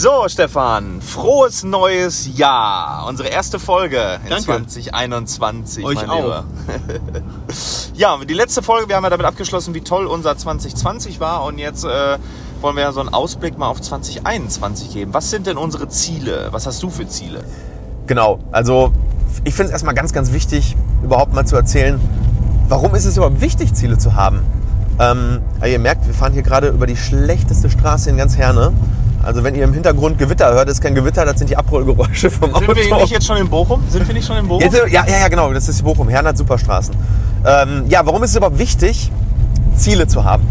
So, Stefan, frohes neues Jahr. Unsere erste Folge in Danke. 2021. Euch mein auch. Lieber. ja, die letzte Folge, wir haben ja damit abgeschlossen, wie toll unser 2020 war. Und jetzt äh, wollen wir ja so einen Ausblick mal auf 2021 geben. Was sind denn unsere Ziele? Was hast du für Ziele? Genau, also ich finde es erstmal ganz, ganz wichtig, überhaupt mal zu erzählen, warum ist es überhaupt wichtig, Ziele zu haben. Ähm, ihr merkt, wir fahren hier gerade über die schlechteste Straße in ganz Herne. Also wenn ihr im Hintergrund Gewitter hört, ist kein Gewitter, das sind die Abrollgeräusche vom Auto. Sind wir nicht jetzt schon in Bochum? Sind wir nicht schon in Bochum? Jetzt, ja, ja, ja, genau, das ist Bochum. Herne hat super Straßen. Ähm, ja, warum ist es überhaupt wichtig, Ziele zu haben?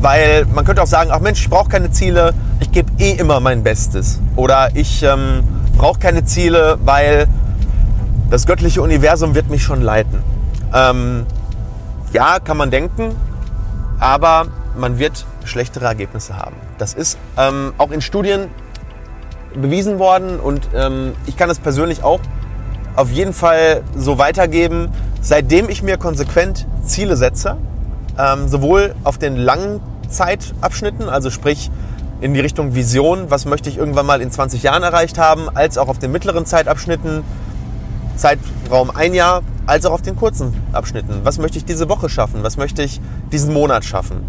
Weil man könnte auch sagen, ach Mensch, ich brauche keine Ziele, ich gebe eh immer mein Bestes. Oder ich ähm, brauche keine Ziele, weil das göttliche Universum wird mich schon leiten. Ähm, ja, kann man denken, aber man wird schlechtere Ergebnisse haben. Das ist ähm, auch in Studien bewiesen worden und ähm, ich kann es persönlich auch auf jeden Fall so weitergeben, seitdem ich mir konsequent Ziele setze, ähm, sowohl auf den langen Zeitabschnitten, also sprich in die Richtung Vision, was möchte ich irgendwann mal in 20 Jahren erreicht haben, als auch auf den mittleren Zeitabschnitten, Zeitraum ein Jahr, als auch auf den kurzen Abschnitten. Was möchte ich diese Woche schaffen? Was möchte ich diesen Monat schaffen?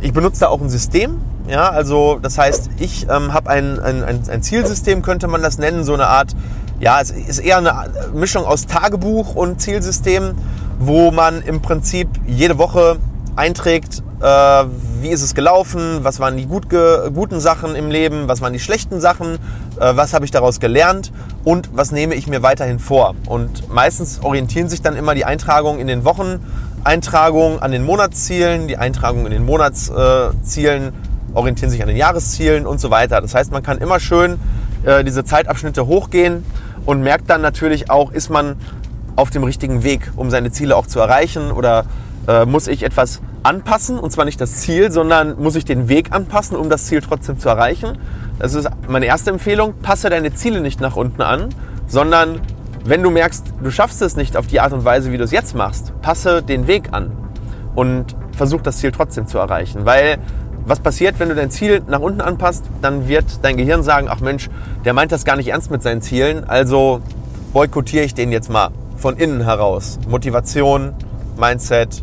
Ich benutze da auch ein System. Ja, also das heißt, ich ähm, habe ein, ein, ein, Zielsystem, könnte man das nennen, so eine Art, ja, es ist eher eine Mischung aus Tagebuch und Zielsystem, wo man im Prinzip jede Woche einträgt, äh, wie ist es gelaufen, was waren die gut guten Sachen im Leben, was waren die schlechten Sachen, äh, was habe ich daraus gelernt und was nehme ich mir weiterhin vor. Und meistens orientieren sich dann immer die Eintragungen in den Wochen, Eintragungen an den Monatszielen, die Eintragungen in den Monatszielen orientieren sich an den Jahreszielen und so weiter. Das heißt, man kann immer schön äh, diese Zeitabschnitte hochgehen und merkt dann natürlich auch, ist man auf dem richtigen Weg, um seine Ziele auch zu erreichen oder äh, muss ich etwas anpassen und zwar nicht das Ziel, sondern muss ich den Weg anpassen, um das Ziel trotzdem zu erreichen. Das ist meine erste Empfehlung. Passe deine Ziele nicht nach unten an, sondern wenn du merkst, du schaffst es nicht auf die Art und Weise, wie du es jetzt machst, passe den Weg an und versuch das Ziel trotzdem zu erreichen. Weil was passiert, wenn du dein Ziel nach unten anpasst, dann wird dein Gehirn sagen, ach Mensch, der meint das gar nicht ernst mit seinen Zielen, also boykottiere ich den jetzt mal von innen heraus. Motivation, Mindset,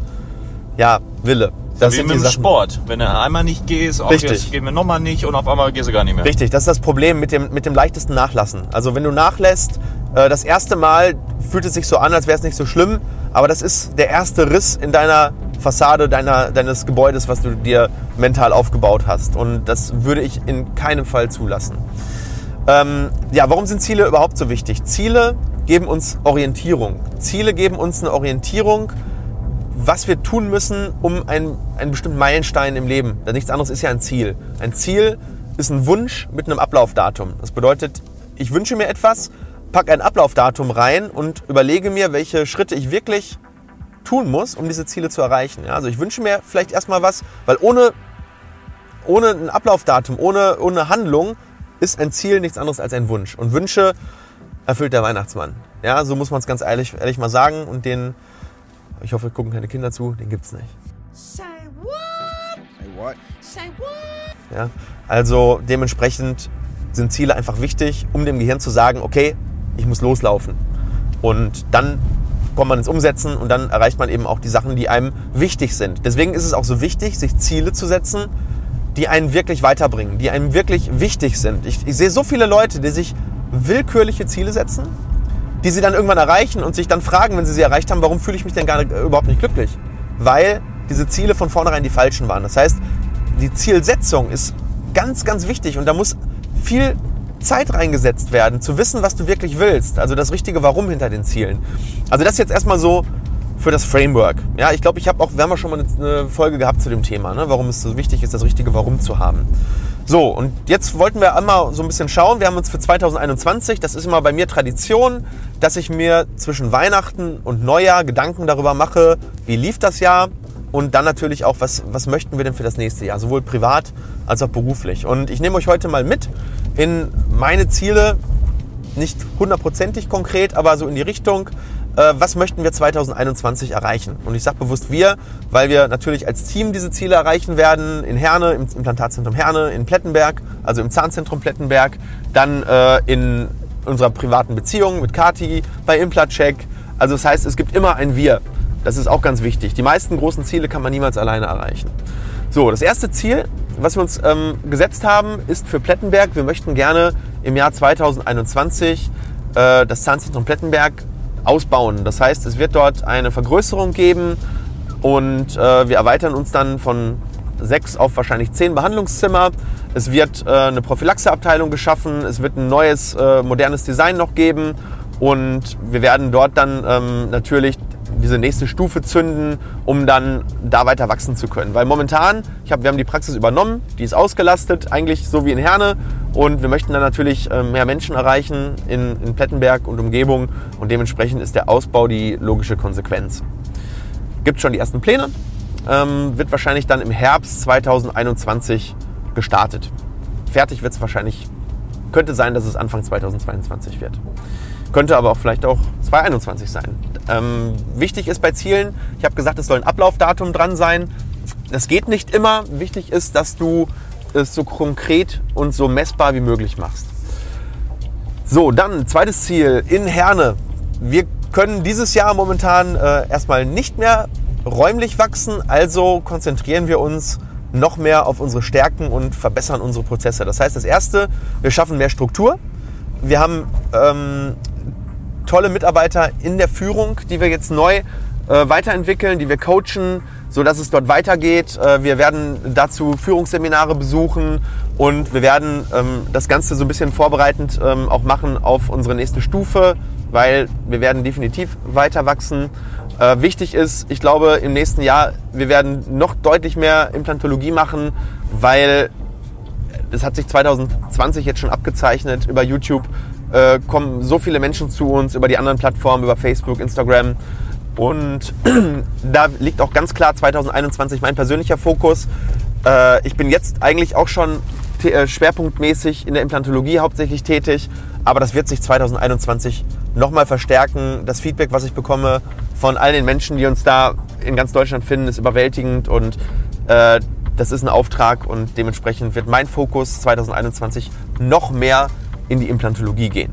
ja, Wille. Das Wie sind mit dem. Sport. Wenn du einmal nicht gehst, auch Richtig. jetzt gehen wir nochmal nicht und auf einmal gehst du gar nicht mehr. Richtig, das ist das Problem mit dem, mit dem leichtesten Nachlassen. Also wenn du nachlässt, das erste Mal fühlt es sich so an, als wäre es nicht so schlimm, aber das ist der erste Riss in deiner Fassade deiner, deines Gebäudes, was du dir mental aufgebaut hast. Und das würde ich in keinem Fall zulassen. Ähm, ja, warum sind Ziele überhaupt so wichtig? Ziele geben uns Orientierung. Ziele geben uns eine Orientierung, was wir tun müssen, um einen, einen bestimmten Meilenstein im Leben. Denn nichts anderes ist ja ein Ziel. Ein Ziel ist ein Wunsch mit einem Ablaufdatum. Das bedeutet, ich wünsche mir etwas, packe ein Ablaufdatum rein und überlege mir, welche Schritte ich wirklich tun muss, um diese Ziele zu erreichen. Ja, also ich wünsche mir vielleicht erstmal was, weil ohne, ohne ein Ablaufdatum, ohne, ohne Handlung ist ein Ziel nichts anderes als ein Wunsch. Und Wünsche erfüllt der Weihnachtsmann. Ja, so muss man es ganz ehrlich, ehrlich mal sagen. Und den, ich hoffe, gucken keine Kinder zu, den gibt's nicht. Say what? Say what? Say what? Ja? Also dementsprechend sind Ziele einfach wichtig, um dem Gehirn zu sagen, okay, ich muss loslaufen. Und dann kommt man ins Umsetzen und dann erreicht man eben auch die Sachen, die einem wichtig sind. Deswegen ist es auch so wichtig, sich Ziele zu setzen, die einen wirklich weiterbringen, die einem wirklich wichtig sind. Ich, ich sehe so viele Leute, die sich willkürliche Ziele setzen, die sie dann irgendwann erreichen und sich dann fragen, wenn sie sie erreicht haben, warum fühle ich mich denn gar nicht, äh, überhaupt nicht glücklich? Weil diese Ziele von vornherein die falschen waren. Das heißt, die Zielsetzung ist ganz, ganz wichtig und da muss viel Zeit reingesetzt werden, zu wissen, was du wirklich willst. Also das richtige Warum hinter den Zielen. Also das jetzt erstmal so für das Framework. Ja, ich glaube, ich habe auch, wir haben ja schon mal eine Folge gehabt zu dem Thema, ne? warum es so wichtig ist, das richtige Warum zu haben. So, und jetzt wollten wir einmal so ein bisschen schauen. Wir haben uns für 2021, das ist immer bei mir Tradition, dass ich mir zwischen Weihnachten und Neujahr Gedanken darüber mache, wie lief das Jahr und dann natürlich auch, was, was möchten wir denn für das nächste Jahr, sowohl privat als auch beruflich. Und ich nehme euch heute mal mit in meine Ziele, nicht hundertprozentig konkret, aber so in die Richtung, äh, was möchten wir 2021 erreichen? Und ich sage bewusst wir, weil wir natürlich als Team diese Ziele erreichen werden. In Herne, im Implantatzentrum Herne, in Plettenberg, also im Zahnzentrum Plettenberg, dann äh, in unserer privaten Beziehung mit Kati, bei Implatcheck. Also das heißt, es gibt immer ein Wir. Das ist auch ganz wichtig. Die meisten großen Ziele kann man niemals alleine erreichen. So, das erste Ziel, was wir uns ähm, gesetzt haben, ist für Plettenberg. Wir möchten gerne im Jahr 2021 äh, das Zahnzentrum Plettenberg ausbauen. Das heißt, es wird dort eine Vergrößerung geben und äh, wir erweitern uns dann von sechs auf wahrscheinlich zehn Behandlungszimmer. Es wird äh, eine Prophylaxeabteilung geschaffen, es wird ein neues, äh, modernes Design noch geben und wir werden dort dann ähm, natürlich diese nächste Stufe zünden, um dann da weiter wachsen zu können. Weil momentan, ich hab, wir haben die Praxis übernommen, die ist ausgelastet, eigentlich so wie in Herne. Und wir möchten dann natürlich äh, mehr Menschen erreichen in, in Plettenberg und Umgebung. Und dementsprechend ist der Ausbau die logische Konsequenz. Gibt schon die ersten Pläne, ähm, wird wahrscheinlich dann im Herbst 2021 gestartet. Fertig wird es wahrscheinlich, könnte sein, dass es Anfang 2022 wird. Könnte aber auch vielleicht auch 2021 sein. Ähm, wichtig ist bei Zielen, ich habe gesagt, es soll ein Ablaufdatum dran sein. Das geht nicht immer. Wichtig ist, dass du es so konkret und so messbar wie möglich machst. So, dann zweites Ziel in Herne. Wir können dieses Jahr momentan äh, erstmal nicht mehr räumlich wachsen, also konzentrieren wir uns noch mehr auf unsere Stärken und verbessern unsere Prozesse. Das heißt, das Erste, wir schaffen mehr Struktur. Wir haben ähm, tolle Mitarbeiter in der Führung, die wir jetzt neu äh, weiterentwickeln, die wir coachen, so dass es dort weitergeht. Äh, wir werden dazu Führungsseminare besuchen und wir werden ähm, das Ganze so ein bisschen vorbereitend ähm, auch machen auf unsere nächste Stufe, weil wir werden definitiv weiter wachsen. Äh, wichtig ist, ich glaube, im nächsten Jahr, wir werden noch deutlich mehr Implantologie machen, weil das hat sich 2020 jetzt schon abgezeichnet über YouTube, äh, kommen so viele Menschen zu uns über die anderen Plattformen, über Facebook, Instagram. Und da liegt auch ganz klar 2021 mein persönlicher Fokus. Äh, ich bin jetzt eigentlich auch schon äh, schwerpunktmäßig in der Implantologie hauptsächlich tätig, aber das wird sich 2021 nochmal verstärken. Das Feedback, was ich bekomme von all den Menschen, die uns da in ganz Deutschland finden, ist überwältigend und äh, das ist ein Auftrag und dementsprechend wird mein Fokus 2021 noch mehr in die Implantologie gehen.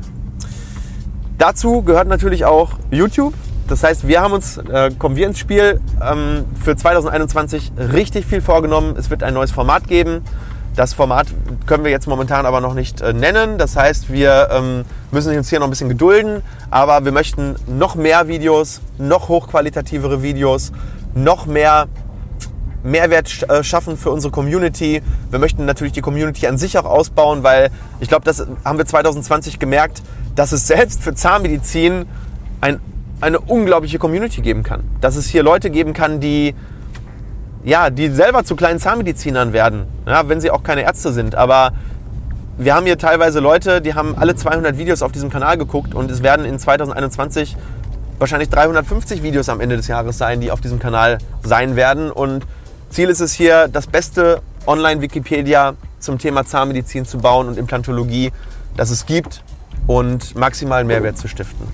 Dazu gehört natürlich auch YouTube. Das heißt, wir haben uns, äh, kommen wir ins Spiel, ähm, für 2021 richtig viel vorgenommen. Es wird ein neues Format geben. Das Format können wir jetzt momentan aber noch nicht äh, nennen. Das heißt, wir ähm, müssen uns hier noch ein bisschen gedulden. Aber wir möchten noch mehr Videos, noch hochqualitativere Videos, noch mehr Mehrwert äh, schaffen für unsere Community. Wir möchten natürlich die Community an sich auch ausbauen, weil ich glaube, das haben wir 2020 gemerkt, dass es selbst für Zahnmedizin ein, eine unglaubliche Community geben kann. Dass es hier Leute geben kann, die, ja, die selber zu kleinen Zahnmedizinern werden, ja, wenn sie auch keine Ärzte sind. Aber wir haben hier teilweise Leute, die haben alle 200 Videos auf diesem Kanal geguckt und es werden in 2021 wahrscheinlich 350 Videos am Ende des Jahres sein, die auf diesem Kanal sein werden. Und Ziel ist es hier, das beste Online-Wikipedia zum Thema Zahnmedizin zu bauen und Implantologie, das es gibt und maximalen Mehrwert zu stiften.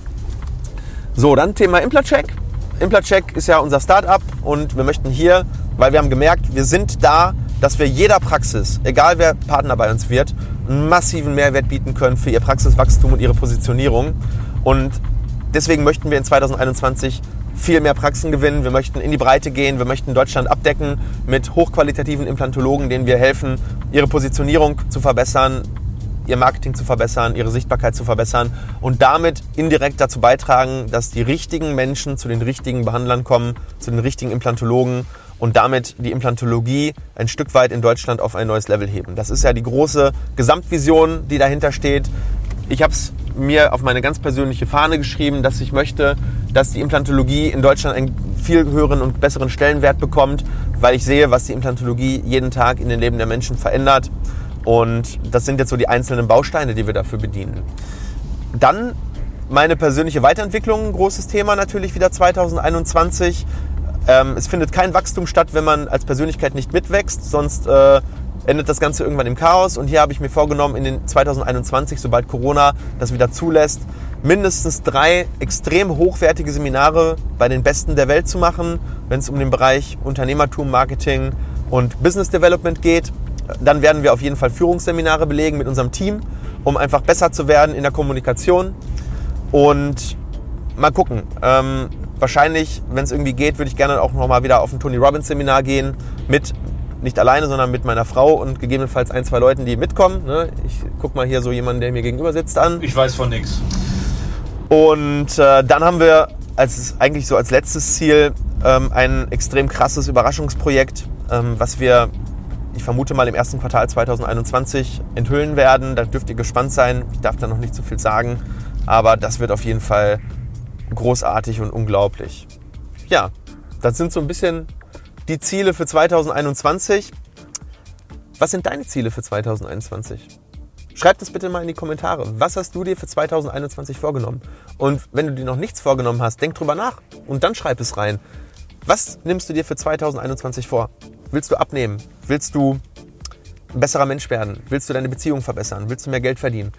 So, dann Thema Implatcheck. Implatcheck ist ja unser Startup und wir möchten hier, weil wir haben gemerkt, wir sind da, dass wir jeder Praxis, egal wer Partner bei uns wird, einen massiven Mehrwert bieten können für ihr Praxiswachstum und ihre Positionierung. Und deswegen möchten wir in 2021 viel mehr Praxen gewinnen. Wir möchten in die Breite gehen. Wir möchten Deutschland abdecken mit hochqualitativen Implantologen, denen wir helfen, ihre Positionierung zu verbessern, ihr Marketing zu verbessern, ihre Sichtbarkeit zu verbessern und damit indirekt dazu beitragen, dass die richtigen Menschen zu den richtigen Behandlern kommen, zu den richtigen Implantologen und damit die Implantologie ein Stück weit in Deutschland auf ein neues Level heben. Das ist ja die große Gesamtvision, die dahinter steht. Ich habe es mir auf meine ganz persönliche Fahne geschrieben, dass ich möchte, dass die Implantologie in Deutschland einen viel höheren und besseren Stellenwert bekommt, weil ich sehe, was die Implantologie jeden Tag in den Leben der Menschen verändert. Und das sind jetzt so die einzelnen Bausteine, die wir dafür bedienen. Dann meine persönliche Weiterentwicklung, großes Thema natürlich wieder 2021. Ähm, es findet kein Wachstum statt, wenn man als Persönlichkeit nicht mitwächst, sonst äh, endet das Ganze irgendwann im Chaos. Und hier habe ich mir vorgenommen, in den 2021, sobald Corona das wieder zulässt, mindestens drei extrem hochwertige Seminare bei den Besten der Welt zu machen, wenn es um den Bereich Unternehmertum, Marketing und Business Development geht. Dann werden wir auf jeden Fall Führungsseminare belegen mit unserem Team, um einfach besser zu werden in der Kommunikation. Und mal gucken. Ähm, wahrscheinlich, wenn es irgendwie geht, würde ich gerne auch nochmal wieder auf ein Tony Robbins Seminar gehen. Mit, nicht alleine, sondern mit meiner Frau und gegebenenfalls ein, zwei Leuten, die mitkommen. Ne? Ich guck mal hier so jemanden, der mir gegenüber sitzt, an. Ich weiß von nichts. Und äh, dann haben wir als eigentlich so als letztes Ziel ähm, ein extrem krasses Überraschungsprojekt, ähm, was wir, ich vermute mal im ersten Quartal 2021 enthüllen werden. Da dürft ihr gespannt sein. Ich darf da noch nicht so viel sagen, aber das wird auf jeden Fall großartig und unglaublich. Ja, das sind so ein bisschen die Ziele für 2021. Was sind deine Ziele für 2021? Schreib das bitte mal in die Kommentare. Was hast du dir für 2021 vorgenommen? Und wenn du dir noch nichts vorgenommen hast, denk drüber nach und dann schreib es rein. Was nimmst du dir für 2021 vor? Willst du abnehmen? Willst du ein besserer Mensch werden? Willst du deine Beziehung verbessern? Willst du mehr Geld verdienen?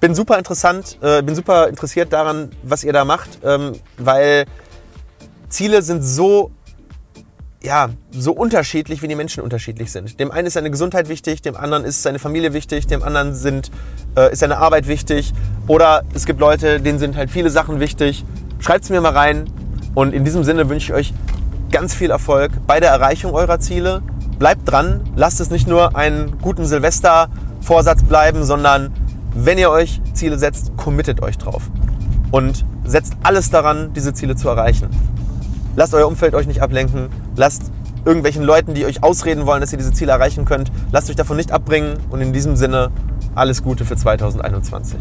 Bin super interessant, äh, bin super interessiert daran, was ihr da macht, ähm, weil Ziele sind so ja, so unterschiedlich, wie die Menschen unterschiedlich sind. Dem einen ist seine Gesundheit wichtig, dem anderen ist seine Familie wichtig, dem anderen sind, äh, ist seine Arbeit wichtig. Oder es gibt Leute, denen sind halt viele Sachen wichtig. Schreibt es mir mal rein. Und in diesem Sinne wünsche ich euch ganz viel Erfolg bei der Erreichung eurer Ziele. Bleibt dran, lasst es nicht nur einen guten Silvester-Vorsatz bleiben, sondern wenn ihr euch Ziele setzt, committet euch drauf. Und setzt alles daran, diese Ziele zu erreichen. Lasst euer Umfeld euch nicht ablenken. Lasst irgendwelchen Leuten, die euch ausreden wollen, dass ihr diese Ziele erreichen könnt, lasst euch davon nicht abbringen. Und in diesem Sinne alles Gute für 2021.